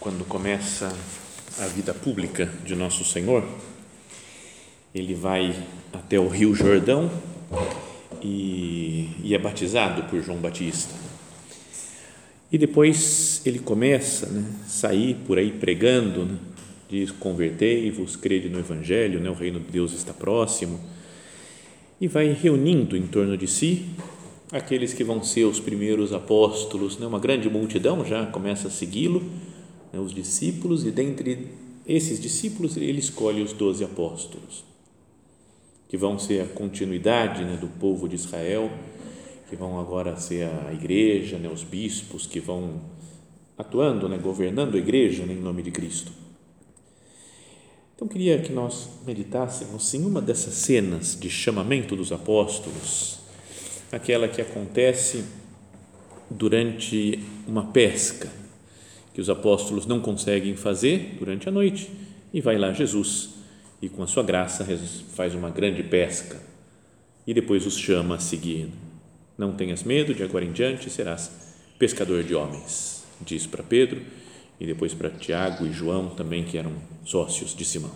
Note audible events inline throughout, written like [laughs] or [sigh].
Quando começa a vida pública de Nosso Senhor, ele vai até o Rio Jordão e, e é batizado por João Batista. E depois ele começa a né, sair por aí pregando, né, diz: Convertei-vos, crede no Evangelho, né, o reino de Deus está próximo. E vai reunindo em torno de si aqueles que vão ser os primeiros apóstolos, né, uma grande multidão já começa a segui-lo né, os discípulos, e dentre esses discípulos ele escolhe os doze apóstolos, que vão ser a continuidade né, do povo de Israel, que vão agora ser a igreja, né, os bispos que vão atuando, né, governando a igreja né, em nome de Cristo. Então, queria que nós meditássemos em uma dessas cenas de chamamento dos apóstolos, aquela que acontece durante uma pesca que os apóstolos não conseguem fazer durante a noite e vai lá Jesus e com a sua graça faz uma grande pesca e depois os chama a seguir. Não tenhas medo, de agora em diante serás pescador de homens, diz para Pedro e depois para Tiago e João também que eram sócios de Simão.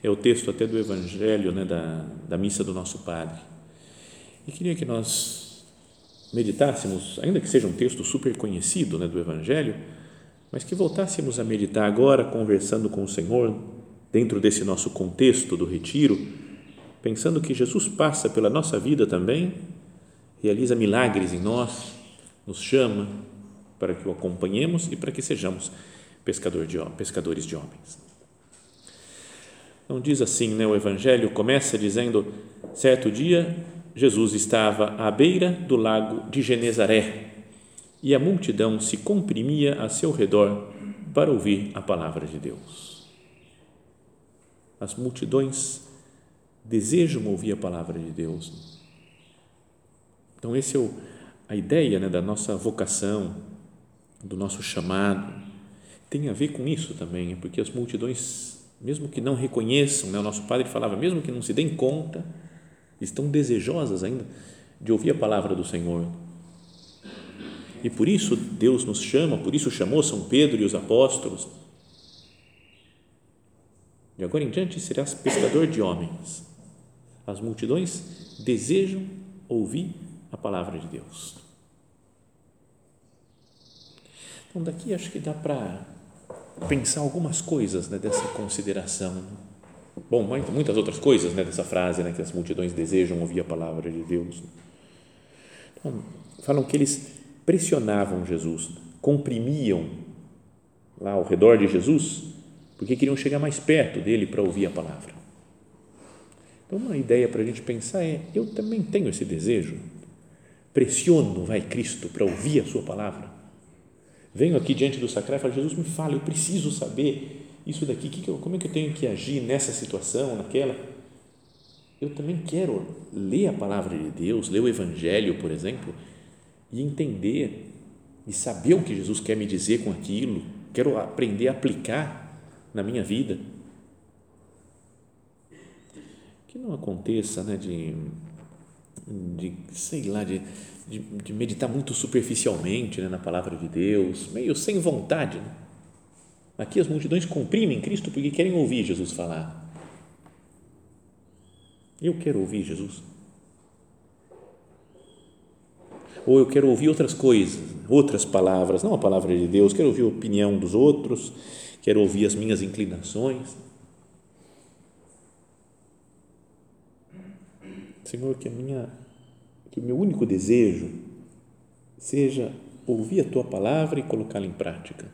É o texto até do Evangelho, né, da, da missa do nosso Padre. E queria que nós meditássemos, ainda que seja um texto super conhecido né, do Evangelho, mas que voltássemos a meditar agora, conversando com o Senhor, dentro desse nosso contexto do retiro, pensando que Jesus passa pela nossa vida também, realiza milagres em nós, nos chama para que o acompanhemos e para que sejamos pescador de, pescadores de homens. Não diz assim, né? O Evangelho começa dizendo: certo dia Jesus estava à beira do lago de Genezaré e a multidão se comprimia a seu redor para ouvir a palavra de Deus. As multidões desejam ouvir a palavra de Deus. Então, essa é o, a ideia né, da nossa vocação, do nosso chamado, tem a ver com isso também, porque as multidões, mesmo que não reconheçam, né, o nosso padre falava, mesmo que não se deem conta, estão desejosas ainda de ouvir a palavra do Senhor. E por isso Deus nos chama, por isso chamou São Pedro e os apóstolos. De agora em diante serás pescador de homens. As multidões desejam ouvir a palavra de Deus. Então, daqui acho que dá para pensar algumas coisas né, dessa consideração Bom, muitas outras coisas né, dessa frase, né, que as multidões desejam ouvir a palavra de Deus. Então, falam que eles pressionavam Jesus, comprimiam lá ao redor de Jesus, porque queriam chegar mais perto dele para ouvir a palavra. Então, uma ideia para a gente pensar é: eu também tenho esse desejo, pressiono, vai Cristo, para ouvir a Sua palavra. Venho aqui diante do sacrário e falo: Jesus, me fala, eu preciso saber isso daqui, que que eu, como é que eu tenho que agir nessa situação, naquela? Eu também quero ler a palavra de Deus, ler o Evangelho, por exemplo, e entender e saber o que Jesus quer me dizer com aquilo, quero aprender a aplicar na minha vida. Que não aconteça né, de, de, sei lá, de, de, de meditar muito superficialmente né, na palavra de Deus, meio sem vontade. Né? Aqui as multidões comprimem Cristo porque querem ouvir Jesus falar. Eu quero ouvir Jesus. Ou eu quero ouvir outras coisas, outras palavras, não a palavra de Deus, quero ouvir a opinião dos outros, quero ouvir as minhas inclinações. Senhor, que a minha que o meu único desejo seja ouvir a tua palavra e colocá-la em prática.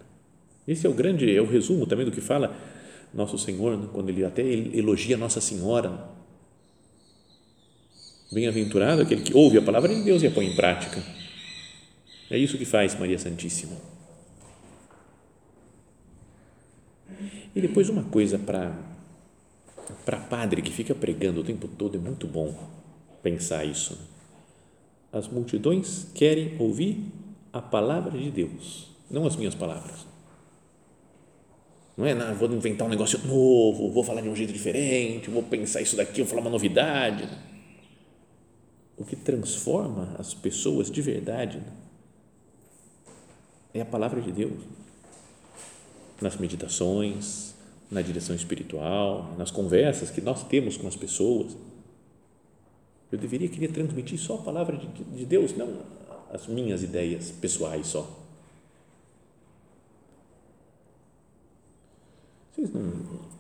Esse é o grande, é o resumo também do que fala nosso Senhor, né? quando ele até elogia Nossa Senhora. Bem-aventurado aquele que ouve a palavra de Deus e a põe em prática. É isso que faz Maria Santíssima. E depois uma coisa para para padre que fica pregando o tempo todo é muito bom pensar isso. As multidões querem ouvir a palavra de Deus, não as minhas palavras. Não é, não, vou inventar um negócio novo, vou falar de um jeito diferente, vou pensar isso daqui, vou falar uma novidade. O que transforma as pessoas de verdade é a palavra de Deus. Nas meditações, na direção espiritual, nas conversas que nós temos com as pessoas. Eu deveria querer transmitir só a palavra de Deus, não as minhas ideias pessoais só. Vocês não,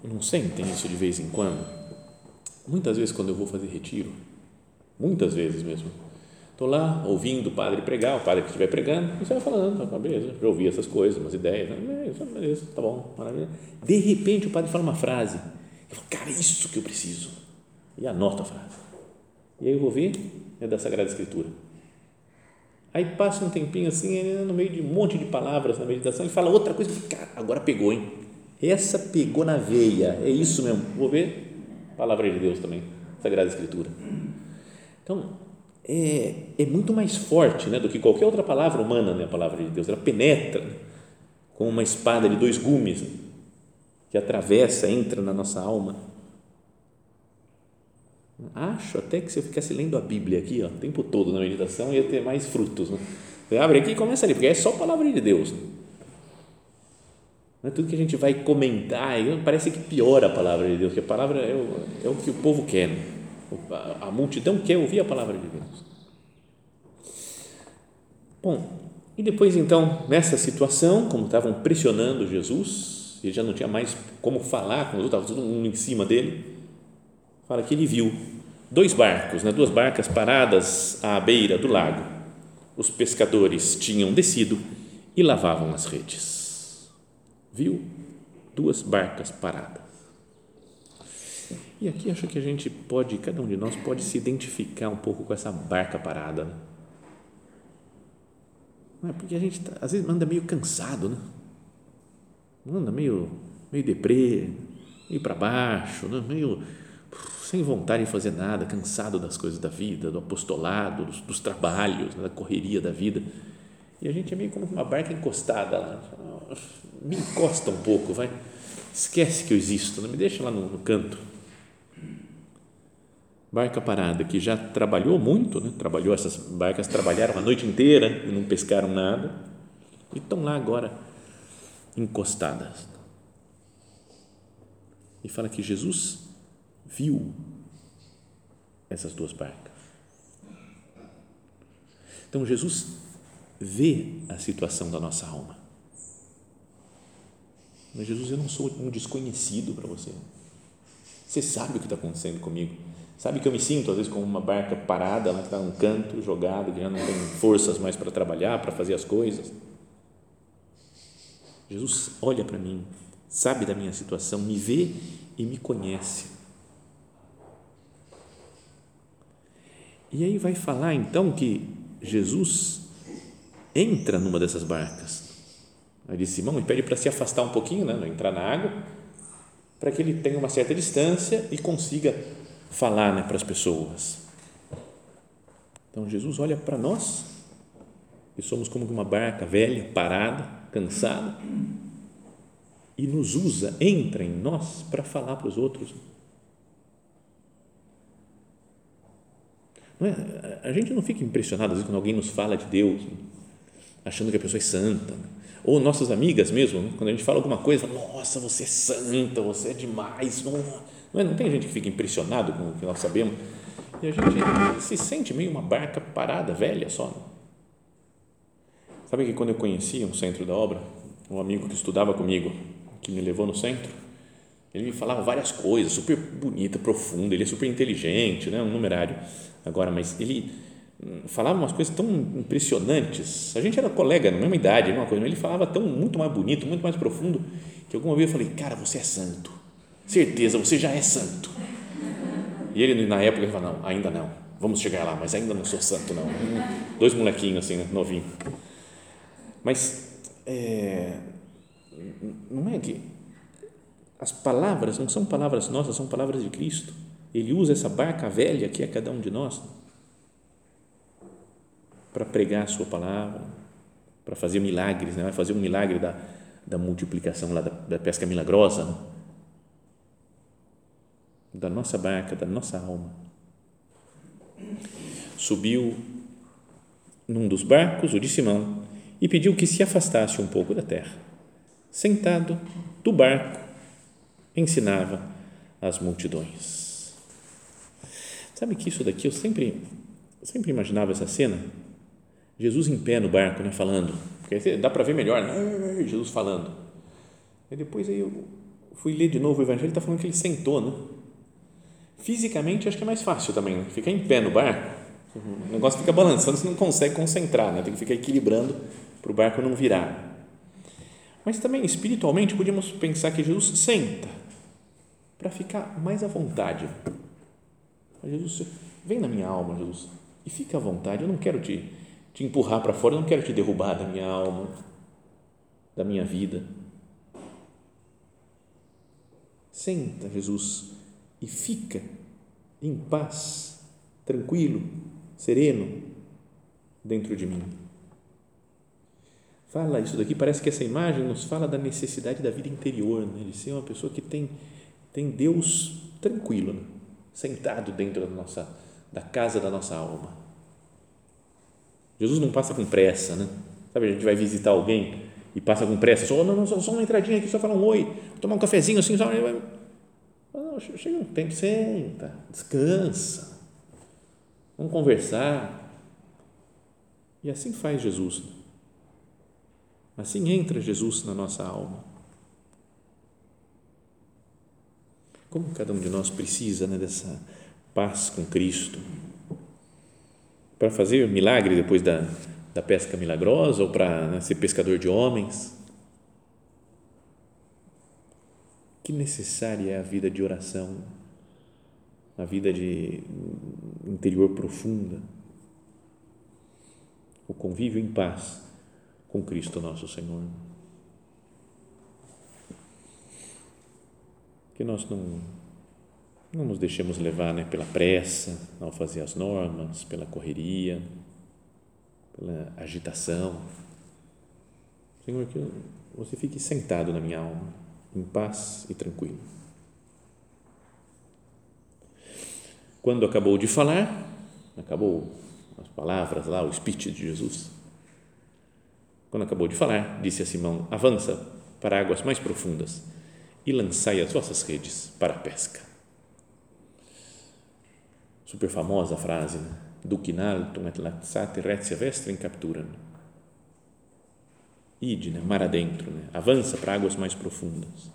não sentem isso de vez em quando? Muitas vezes, quando eu vou fazer retiro, muitas vezes mesmo, estou lá ouvindo o padre pregar, o padre que estiver pregando, e você vai falando, tá, beleza, já ouvi essas coisas, umas ideias, né? beleza, tá bom, maravilha. De repente, o padre fala uma frase, eu falo, cara, é isso que eu preciso, e anota a frase. E aí eu vou ver, é da Sagrada Escritura. Aí passa um tempinho assim, no meio de um monte de palavras na meditação, ele fala outra coisa, cara, agora pegou, hein? Essa pegou na veia, é isso mesmo. Vou ver, palavra de Deus também, Sagrada Escritura. Então, é, é muito mais forte né, do que qualquer outra palavra humana, né, a palavra de Deus. Ela penetra né, com uma espada de dois gumes né, que atravessa, entra na nossa alma. Acho até que se eu ficasse lendo a Bíblia aqui, ó, o tempo todo na meditação, ia ter mais frutos. Né? Você abre aqui e começa ali, porque é só a palavra de Deus. Né? Não é tudo que a gente vai comentar, parece que piora a palavra de Deus, que a palavra é o, é o que o povo quer. A multidão quer ouvir a palavra de Deus. Bom, e depois então, nessa situação, como estavam pressionando Jesus, ele já não tinha mais como falar com os outros, estava todo mundo em cima dele, fala que ele viu dois barcos, né, duas barcas paradas à beira do lago. Os pescadores tinham descido e lavavam as redes viu duas barcas paradas. E aqui acho que a gente pode, cada um de nós pode se identificar um pouco com essa barca parada. Né? Não é porque a gente tá, às vezes anda meio cansado, né? Anda meio, meio deprê, meio para baixo, né? meio sem vontade de fazer nada, cansado das coisas da vida, do apostolado, dos, dos trabalhos, né? da correria da vida. E a gente é meio como uma barca encostada lá me encosta um pouco, vai. Esquece que eu existo, não me deixa lá no, no canto. Barca parada, que já trabalhou muito, né? trabalhou, essas barcas trabalharam a noite inteira e não pescaram nada, e estão lá agora encostadas. E fala que Jesus viu essas duas barcas. Então Jesus vê a situação da nossa alma. Mas Jesus, eu não sou um desconhecido para você. Você sabe o que está acontecendo comigo. Sabe que eu me sinto, às vezes, como uma barca parada, lá que está num canto, jogada, que já não tem forças mais para trabalhar, para fazer as coisas. Jesus olha para mim, sabe da minha situação, me vê e me conhece. E aí vai falar então que Jesus entra numa dessas barcas Aí diz Simão e pede para se afastar um pouquinho, né, não entrar na água, para que ele tenha uma certa distância e consiga falar né, para as pessoas. Então Jesus olha para nós, que somos como uma barca velha, parada, cansada, e nos usa, entra em nós para falar para os outros. Não é? A gente não fica impressionado às vezes quando alguém nos fala de Deus, achando que a pessoa é santa. Ou nossas amigas mesmo, né? quando a gente fala alguma coisa, nossa, você é santa, você é demais, não, não, é? não tem gente que fica impressionado com o que nós sabemos, e a gente se sente meio uma barca parada, velha só. Né? Sabe que quando eu conhecia um centro da obra, um amigo que estudava comigo, que me levou no centro, ele me falava várias coisas, super bonita, profunda, ele é super inteligente, né, um numerário agora, mas ele falava umas coisas tão impressionantes. A gente era colega, na mesma idade, uma coisa, mas ele falava tão muito mais bonito, muito mais profundo, que alguma vez eu falei, cara, você é santo. Certeza, você já é santo. E ele, na época, ele falou, não, ainda não. Vamos chegar lá, mas ainda não sou santo, não. [laughs] Dois molequinhos assim, né, novinho. Mas, é, não é que as palavras não são palavras nossas, são palavras de Cristo. Ele usa essa barca velha que é cada um de nós para pregar a sua palavra, para fazer milagres, né? fazer um milagre da, da multiplicação lá da, da pesca milagrosa, né? da nossa barca, da nossa alma. Subiu num dos barcos, o de Simão, e pediu que se afastasse um pouco da terra. Sentado do barco, ensinava as multidões. Sabe que isso daqui eu sempre, sempre imaginava essa cena? Jesus em pé no barco, né, falando, porque dá para ver melhor, né? Jesus falando. E depois aí eu fui ler de novo o Evangelho, está falando que ele sentou, né? Fisicamente, acho que é mais fácil também, né? ficar em pé no barco, o negócio fica balançando, você não consegue concentrar, né? tem que ficar equilibrando para o barco não virar. Mas também, espiritualmente, podíamos pensar que Jesus senta para ficar mais à vontade. Jesus, vem na minha alma, Jesus, e fica à vontade. Eu não quero te, te empurrar para fora, eu não quero te derrubar da minha alma, da minha vida. Senta, Jesus, e fica em paz, tranquilo, sereno dentro de mim. Fala isso daqui, parece que essa imagem nos fala da necessidade da vida interior, né? de ser uma pessoa que tem, tem Deus tranquilo, né? sentado dentro da nossa da casa da nossa alma. Jesus não passa com pressa, né? Sabe, a gente vai visitar alguém e passa com pressa, só, não, não, só, só uma entradinha aqui, só falar um oi, tomar um cafezinho assim, só chega um tempo, senta, descansa, vamos conversar. E assim faz Jesus. Assim entra Jesus na nossa alma. Como cada um de nós precisa né, dessa paz com Cristo para fazer milagre depois da, da pesca milagrosa ou para né, ser pescador de homens? Que necessária é a vida de oração, a vida de interior profunda, o convívio em paz com Cristo nosso Senhor. Que nós não, não nos deixemos levar né, pela pressa ao fazer as normas, pela correria, pela agitação. Senhor, que você fique sentado na minha alma em paz e tranquilo. Quando acabou de falar, acabou as palavras lá, o speech de Jesus. Quando acabou de falar, disse a Simão: Avança para águas mais profundas e lançai as vossas redes para a pesca. Super famosa frase, né? Duc in altum et laxate retia vestrem capturam ide, né, mar adentro, né, avança para águas mais profundas.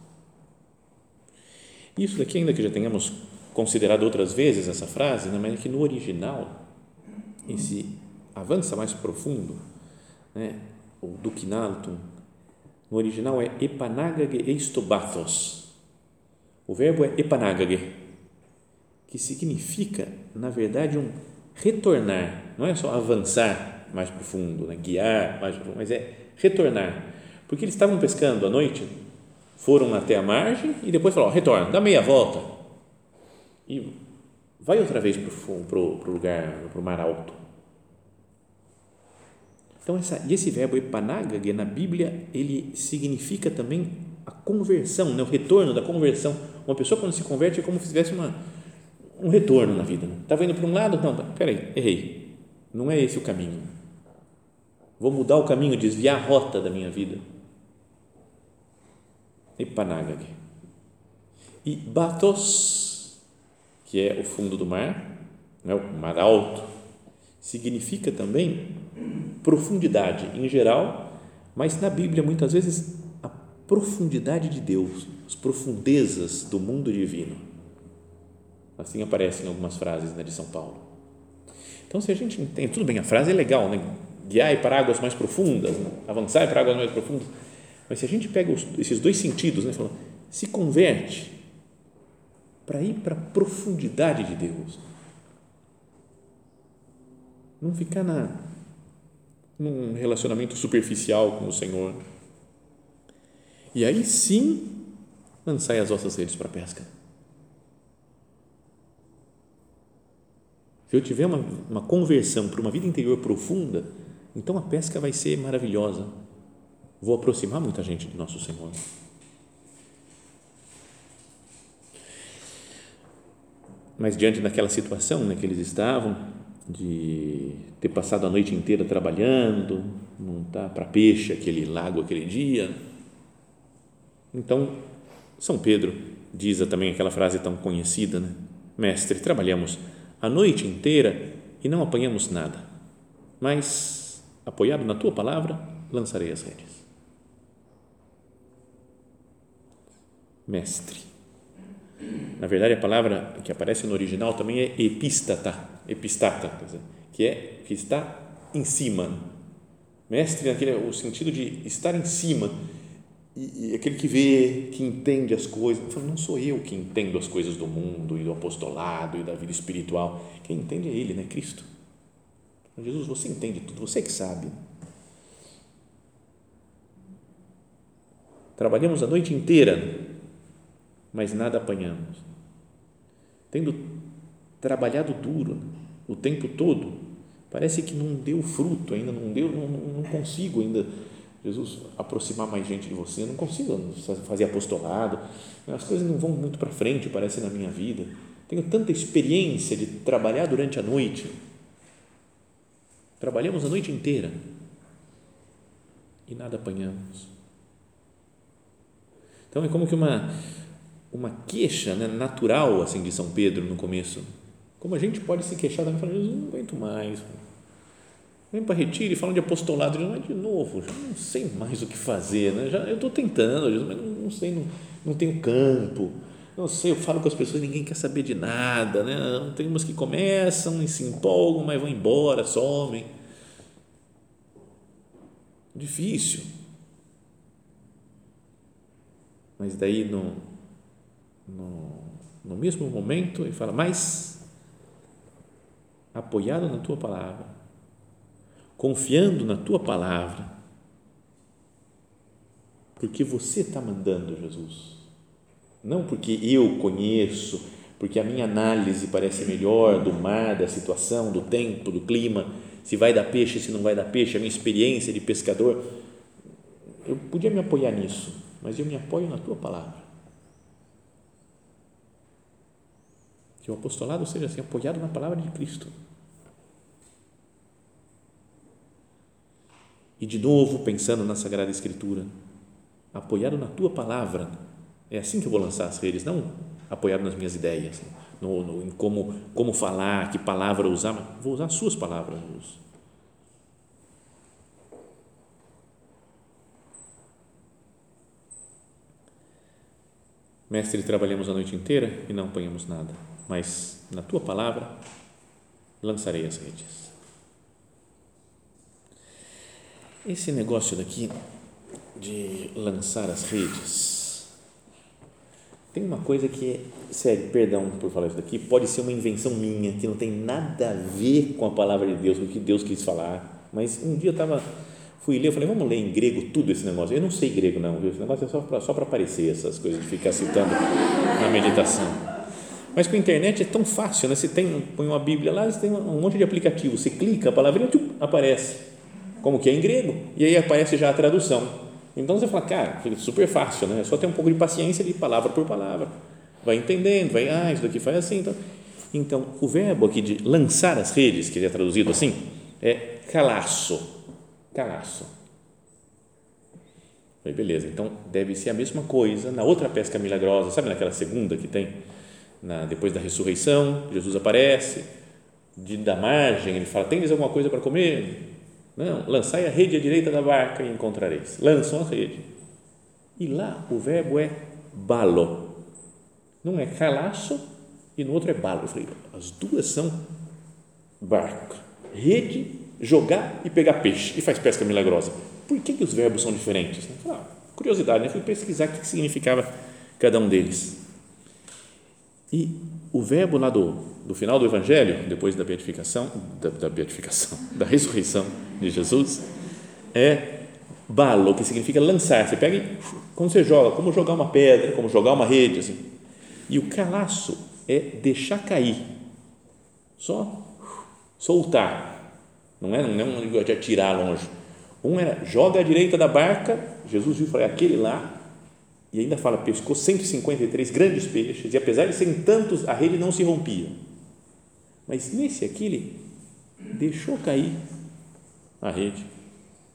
Isso daqui, ainda que já tenhamos considerado outras vezes essa frase, né, mas é que no original, esse avança mais profundo, né, ou duquinaltum, no original é epanagage eistobathos. O verbo é epanagage, que significa, na verdade, um retornar, não é só avançar mais profundo, né, guiar mais profundo, mas é retornar. Porque eles estavam pescando à noite, foram até a margem e depois falaram: retorna, dá meia volta e vai outra vez para o lugar, para o mar alto. Então, essa, e esse verbo epanagage na Bíblia, ele significa também a conversão, né? o retorno da conversão. Uma pessoa, quando se converte, é como se tivesse uma, um retorno na vida. Estava né? indo para um lado? Não, peraí, errei. Não é esse o caminho Vou mudar o caminho, desviar a rota da minha vida. Epanagag. E Batos, que é o fundo do mar, né, o mar alto, significa também profundidade em geral, mas na Bíblia muitas vezes a profundidade de Deus, as profundezas do mundo divino. Assim aparecem algumas frases né, de São Paulo. Então, se a gente entende, tudo bem, a frase é legal, né? guiai para águas mais profundas, né? avançai para águas mais profundas, mas se a gente pega os, esses dois sentidos, né, se converte para ir para a profundidade de Deus, não ficar na, num relacionamento superficial com o Senhor. E aí sim, lançai as vossas redes para a pesca. Se eu tiver uma, uma conversão para uma vida interior profunda, então a pesca vai ser maravilhosa. Vou aproximar muita gente do nosso Senhor. Mas diante daquela situação né, que eles estavam, de ter passado a noite inteira trabalhando, não tá para peixe aquele lago aquele dia. Então, São Pedro diz também aquela frase tão conhecida, né? Mestre, trabalhamos a noite inteira e não apanhamos nada, mas, apoiado na tua palavra, lançarei as redes. Mestre. Na verdade, a palavra que aparece no original também é epístata, epistata, dizer, que é que está em cima. Mestre naquele o sentido de estar em cima e, e aquele que vê, que entende as coisas. Falo, não sou eu que entendo as coisas do mundo e do apostolado e da vida espiritual. Quem entende é Ele, né? Cristo. Jesus, você entende tudo, você que sabe. Trabalhamos a noite inteira, mas nada apanhamos. Tendo trabalhado duro, o tempo todo, parece que não deu fruto ainda, não deu, não, não consigo ainda, Jesus, aproximar mais gente de você, não consigo fazer apostolado, as coisas não vão muito para frente, parece, na minha vida. Tenho tanta experiência de trabalhar durante a noite. Trabalhamos a noite inteira e nada apanhamos. Então é como que uma uma queixa né, natural assim de São Pedro no começo como a gente pode se queixar também, falar, Jesus, não aguento mais. Vem para retiro e falam de apostolado, mas de novo, já não sei mais o que fazer, né? já, eu estou tentando, mas não, sei, não, não tenho campo, não sei, eu falo com as pessoas ninguém quer saber de nada, né? tem umas que começam e se empolgam, mas vão embora, somem. Difícil. Mas daí, no, no, no mesmo momento, ele fala, mas apoiado na tua palavra, confiando na tua palavra, porque você está mandando, Jesus, não porque eu conheço, porque a minha análise parece melhor do mar, da situação, do tempo, do clima, se vai dar peixe, se não vai dar peixe, a minha experiência de pescador. Eu podia me apoiar nisso, mas eu me apoio na tua palavra. Que o apostolado seja assim, apoiado na palavra de Cristo. E de novo, pensando na Sagrada Escritura, apoiado na tua palavra, é assim que eu vou lançar as redes, não apoiado nas minhas ideias, no, no, em como, como falar, que palavra usar, mas vou usar as suas palavras. Mestre, trabalhamos a noite inteira e não apanhamos nada, mas na tua palavra lançarei as redes. Esse negócio daqui de lançar as redes, tem uma coisa que sério, perdão por falar isso daqui, pode ser uma invenção minha, que não tem nada a ver com a palavra de Deus, com o que Deus quis falar, mas um dia eu estava, fui ler, eu falei, vamos ler em grego tudo esse negócio, eu não sei grego não, viu? esse negócio é só para só aparecer essas coisas, de ficar citando na meditação. Mas com a internet é tão fácil, né? Você tem, põe uma Bíblia lá, você tem um monte de aplicativo, você clica, a palavrinha tchum, aparece como que é em grego, e aí aparece já a tradução. Então você fala, cara, super fácil, né? Só ter um pouco de paciência de palavra por palavra. Vai entendendo, vai, ah, isso daqui faz assim. Então, então o verbo aqui de lançar as redes, que é traduzido assim, é calaço. Calaço. Falei, beleza, então deve ser a mesma coisa na outra pesca milagrosa, sabe naquela segunda que tem? Na, depois da ressurreição, Jesus aparece, de, da margem, ele fala: Tens alguma coisa para comer? Não, lançai a rede à direita da barca e encontrareis. Lançam a rede. E lá o verbo é balo. Não é calaço e no outro é balo. Eu falei, as duas são barca, rede, jogar e pegar peixe. E faz pesca milagrosa. Por que, que os verbos são diferentes? Ah, curiosidade, eu fui pesquisar o que significava cada um deles. E o verbo lá do, do final do Evangelho, depois da beatificação, da, da beatificação, [laughs] da ressurreição de Jesus, é balo, que significa lançar. Você pega e, quando você joga, como jogar uma pedra, como jogar uma rede, assim. E o calaço é deixar cair, só soltar. Não é, não é um negócio de atirar longe. Um era joga à direita da barca, Jesus viu e falou, é aquele lá, e ainda fala, pescou 153 grandes peixes, e apesar de serem tantos, a rede não se rompia. Mas nesse aqui, ele deixou cair a rede,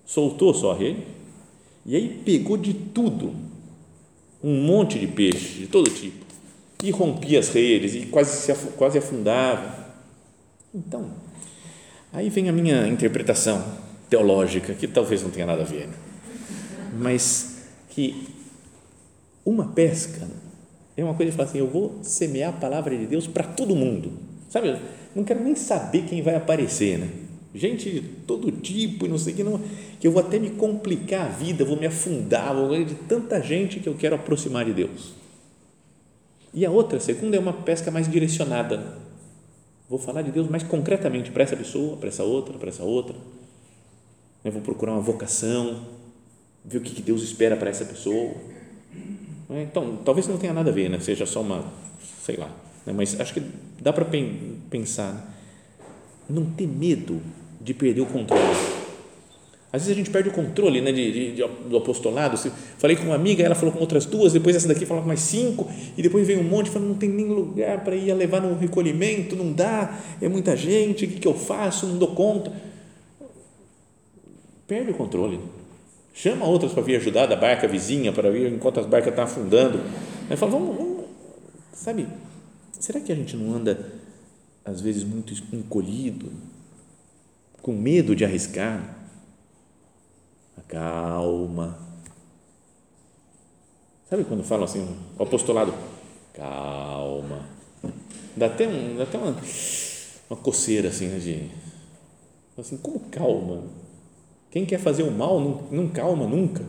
soltou só a rede, e aí pegou de tudo, um monte de peixe, de todo tipo, e rompia as redes, e quase, se, quase afundava. Então, aí vem a minha interpretação teológica, que talvez não tenha nada a ver, né? mas que uma pesca é uma coisa de falar assim: eu vou semear a palavra de Deus para todo mundo, sabe? Não quero nem saber quem vai aparecer, né? Gente de todo tipo e não sei que não, que eu vou até me complicar a vida, vou me afundar, vou de tanta gente que eu quero aproximar de Deus. E a outra, a segunda, é uma pesca mais direcionada. Vou falar de Deus mais concretamente para essa pessoa, para essa outra, para essa outra. Eu vou procurar uma vocação, ver o que Deus espera para essa pessoa? Então, talvez não tenha nada a ver, né? seja só uma, sei lá, né? mas acho que dá para pensar, né? não ter medo de perder o controle. Às vezes a gente perde o controle né, de, de, de, do apostolado. Falei com uma amiga, ela falou com outras duas, depois essa daqui falou com mais cinco, e depois vem um monte, falando, não tem nem lugar para ir levar no recolhimento, não dá, é muita gente, o que, que eu faço, não dou conta. Perde o controle. Chama outras para vir ajudar da barca vizinha, para vir enquanto as barcas estão afundando. Aí fala, vamos, vamos, sabe, será que a gente não anda, às vezes, muito encolhido, com medo de arriscar? Calma. Sabe quando falam assim, o apostolado, calma. Dá até, um, dá até uma, uma coceira assim, né, de, assim, como calma? Quem quer fazer o mal não, não calma nunca.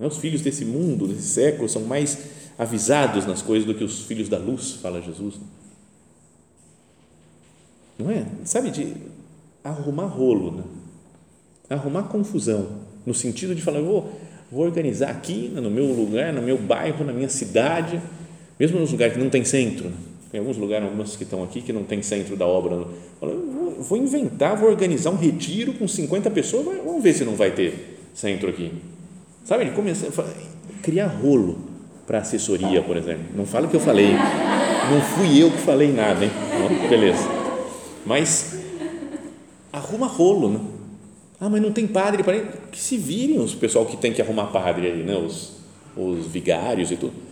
Os filhos desse mundo, desse século, são mais avisados nas coisas do que os filhos da luz, fala Jesus. Não é? Sabe, de arrumar rolo, né? arrumar confusão, no sentido de falar, vou, vou organizar aqui, no meu lugar, no meu bairro, na minha cidade, mesmo nos lugares que não tem centro. Né? Tem alguns lugares, algumas que estão aqui, que não tem centro da obra. Vou, vou inventar, vou organizar um retiro com 50 pessoas, vamos ver se não vai ter centro aqui. Sabe, ele começou a criar rolo para assessoria, por exemplo. Não fala que eu falei, não fui eu que falei nada, hein? Beleza. Mas arruma rolo, né? Ah, mas não tem padre para que se virem os pessoal que tem que arrumar padre aí, né? Os, os vigários e tudo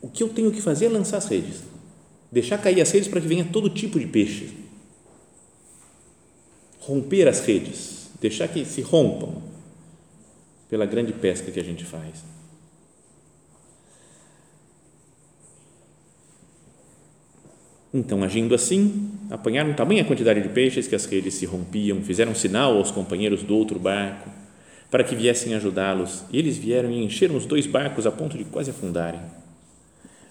o que eu tenho que fazer é lançar as redes, deixar cair as redes para que venha todo tipo de peixe, romper as redes, deixar que se rompam pela grande pesca que a gente faz. Então, agindo assim, apanharam tamanha quantidade de peixes que as redes se rompiam, fizeram sinal aos companheiros do outro barco para que viessem ajudá-los. E eles vieram e encheram os dois barcos a ponto de quase afundarem.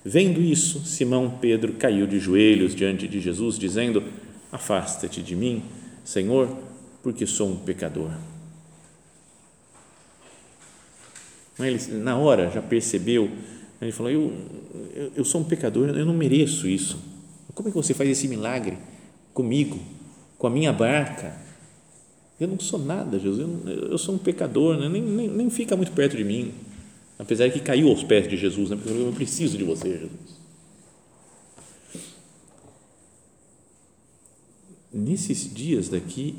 Vendo isso, Simão Pedro caiu de joelhos diante de Jesus, dizendo: Afasta-te de mim, Senhor, porque sou um pecador. Ele, na hora, já percebeu, ele falou: eu, eu, eu sou um pecador, eu não mereço isso. Como é que você faz esse milagre comigo, com a minha barca? Eu não sou nada, Jesus, eu, eu sou um pecador, né? nem, nem, nem fica muito perto de mim apesar de que caiu aos pés de Jesus, né? porque eu preciso de você, Jesus. Nesses dias daqui,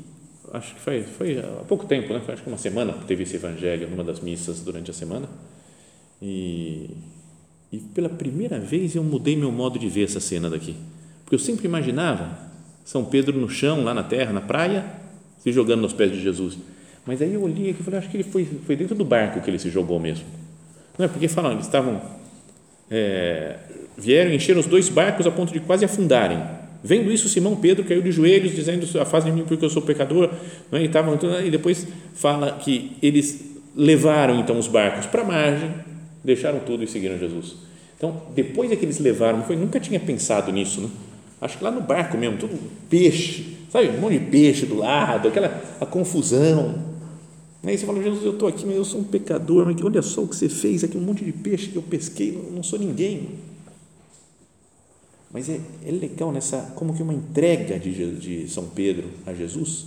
acho que foi, foi há pouco tempo, né? Foi, acho que uma semana teve esse evangelho numa das missas durante a semana e, e pela primeira vez eu mudei meu modo de ver essa cena daqui, porque eu sempre imaginava São Pedro no chão, lá na terra, na praia, se jogando nos pés de Jesus. Mas aí eu olhei e falei, acho que ele foi, foi dentro do barco que ele se jogou mesmo. Não é porque falam, eles estavam, é, vieram encher os dois barcos a ponto de quase afundarem. Vendo isso, Simão Pedro caiu de joelhos, dizendo, afasta de mim porque eu sou pecador. Não é? e, tavam, e depois fala que eles levaram então os barcos para a margem, deixaram tudo e seguiram Jesus. Então, depois é que eles levaram, foi, nunca tinha pensado nisso, né? acho que lá no barco mesmo, tudo peixe, sabe, um monte de peixe do lado, aquela a confusão. Aí você fala, Jesus, eu estou aqui, mas eu sou um pecador, mas olha só o que você fez aqui, um monte de peixe que eu pesquei, não, sou ninguém. Mas é, é legal nessa, como que uma entrega de, de São Pedro a Jesus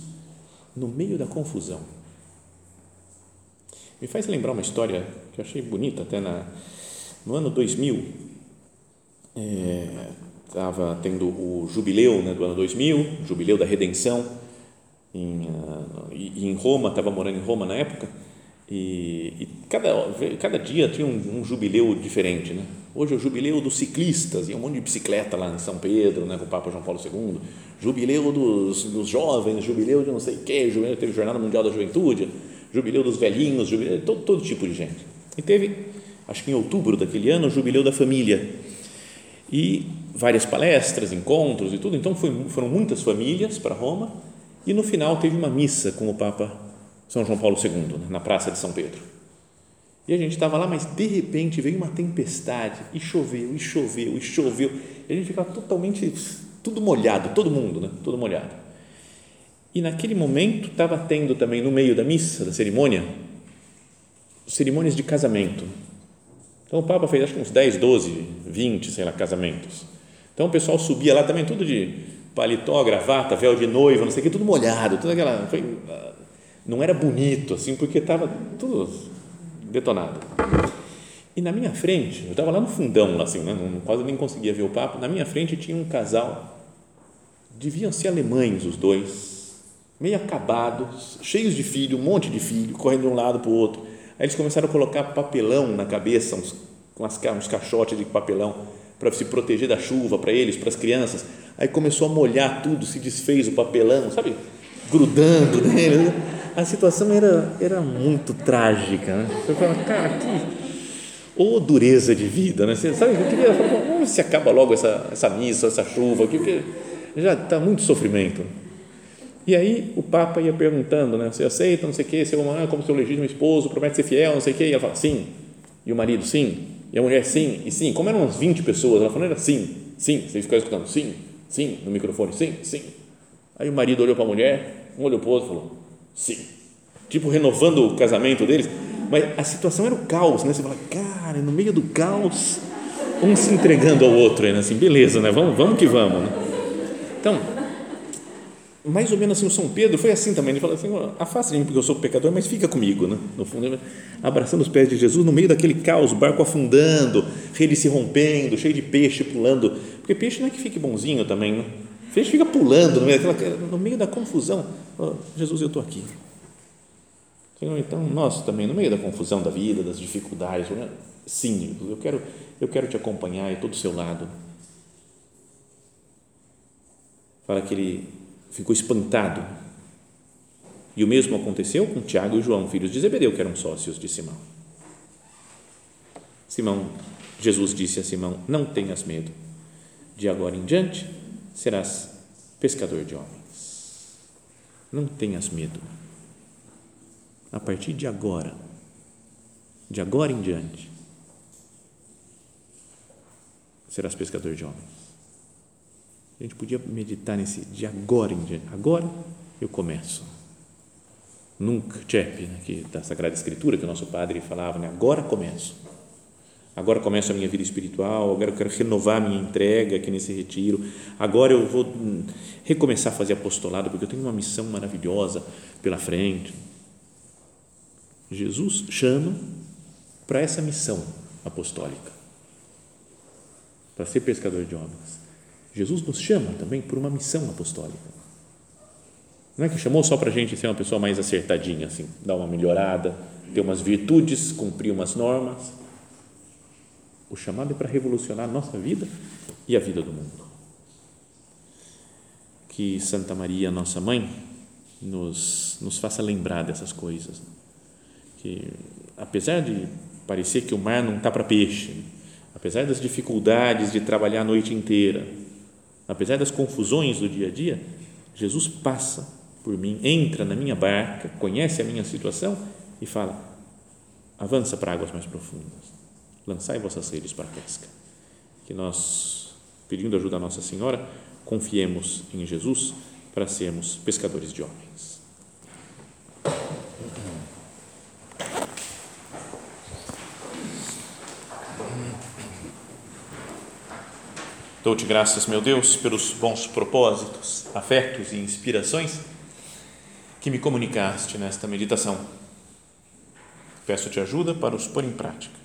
no meio da confusão. Me faz lembrar uma história que eu achei bonita até na, no ano 2000, estava é, tendo o jubileu né, do ano 2000, jubileu da redenção, em, uh, em Roma, estava morando em Roma na época, e, e, cada, cada dia tinha um, um, jubileu diferente, né? Hoje é o jubileu dos ciclistas, e um monte de bicicleta lá em São Pedro, né, com o Papa João Paulo II, jubileu dos, dos jovens, jubileu de não sei o quê, jubileu, teve Jornada Mundial da Juventude, jubileu dos velhinhos, jubileu, todo, todo tipo de gente. E teve, acho que em outubro daquele ano, o jubileu da família. E várias palestras, encontros e tudo, então foi, foram muitas famílias para Roma, e no final teve uma missa com o Papa são João Paulo II, né, na Praça de São Pedro. E a gente estava lá, mas de repente veio uma tempestade e choveu, e choveu, e choveu. E a gente ficava totalmente, tudo molhado, todo mundo, né? Todo molhado. E naquele momento estava tendo também, no meio da missa, da cerimônia, cerimônias de casamento. Então o Papa fez acho que uns 10, 12, 20, sei lá, casamentos. Então o pessoal subia lá também, tudo de paletó, gravata, véu de noiva, não sei o que, tudo molhado, tudo aquela. Foi, não era bonito assim, porque estava tudo detonado. E na minha frente, eu estava lá no fundão, assim, né? quase nem conseguia ver o papo. Na minha frente tinha um casal, deviam ser alemães os dois, meio acabados, cheios de filho, um monte de filho, correndo de um lado para o outro. Aí eles começaram a colocar papelão na cabeça, uns, uns caixotes de papelão, para se proteger da chuva, para eles, para as crianças. Aí começou a molhar tudo, se desfez o papelão, sabe? Grudando [laughs] neles. Né? a situação era, era muito trágica. Né? Você fala, cara, que ou dureza de vida, né? Você sabe, eu queria falar, como se acaba logo essa, essa missa, essa chuva, que, já está muito sofrimento. E aí o Papa ia perguntando, né? Você aceita, não sei o quê, seu é como seu legítimo esposo, promete ser fiel, não sei o quê, e ela fala, sim. E o marido, sim. E a mulher, sim. E sim. Como eram umas 20 pessoas, ela falou, era sim, sim. Você ficava escutando, sim, sim, no microfone, sim, sim. Aí o marido olhou para a mulher, um olhou para o outro e falou, Sim. Tipo, renovando o casamento deles. Mas a situação era o caos, né? Você fala, cara, no meio do caos, um se entregando ao outro, né? assim, beleza, né? Vamos, vamos que vamos. Né? Então, mais ou menos assim, o São Pedro foi assim também. Ele falou assim: afasta de mim porque eu sou pecador, mas fica comigo, né? No fundo, abraçando os pés de Jesus, no meio daquele caos, o barco afundando, rede se rompendo, cheio de peixe pulando. Porque peixe não é que fique bonzinho também, né? Peixe fica pulando no meio, daquela, no meio da confusão. Oh, Jesus, eu estou aqui. Senhor, então nós também, no meio da confusão da vida, das dificuldades, né? sim, eu quero, eu quero te acompanhar e estou do seu lado. Fala que ele ficou espantado. E o mesmo aconteceu com Tiago e João, filhos de Zebedeu, que eram sócios de Simão. Simão, Jesus disse a Simão: Não tenhas medo, de agora em diante serás pescador de homens. Não tenhas medo. A partir de agora, de agora em diante, serás pescador de homens. A gente podia meditar nesse de agora em diante. Agora eu começo. Nunca, Chep, né, que da Sagrada Escritura, que o nosso padre falava, né, agora começo agora começa a minha vida espiritual, agora eu quero renovar a minha entrega aqui nesse retiro, agora eu vou recomeçar a fazer apostolado, porque eu tenho uma missão maravilhosa pela frente. Jesus chama para essa missão apostólica, para ser pescador de homens. Jesus nos chama também por uma missão apostólica. Não é que chamou só para a gente ser uma pessoa mais acertadinha, assim, dar uma melhorada, ter umas virtudes, cumprir umas normas o chamado é para revolucionar a nossa vida e a vida do mundo. que Santa Maria, nossa mãe, nos, nos faça lembrar dessas coisas. Que, apesar de parecer que o mar não está para peixe, apesar das dificuldades de trabalhar a noite inteira, apesar das confusões do dia a dia, Jesus passa por mim, entra na minha barca, conhece a minha situação e fala: avança para águas mais profundas, lançai vossas redes para a pesca. Que nós, pedindo ajuda a Nossa Senhora, confiemos em Jesus para sermos pescadores de homens. Dou-te graças, meu Deus, pelos bons propósitos, afetos e inspirações que me comunicaste nesta meditação. Peço-te ajuda para os pôr em prática.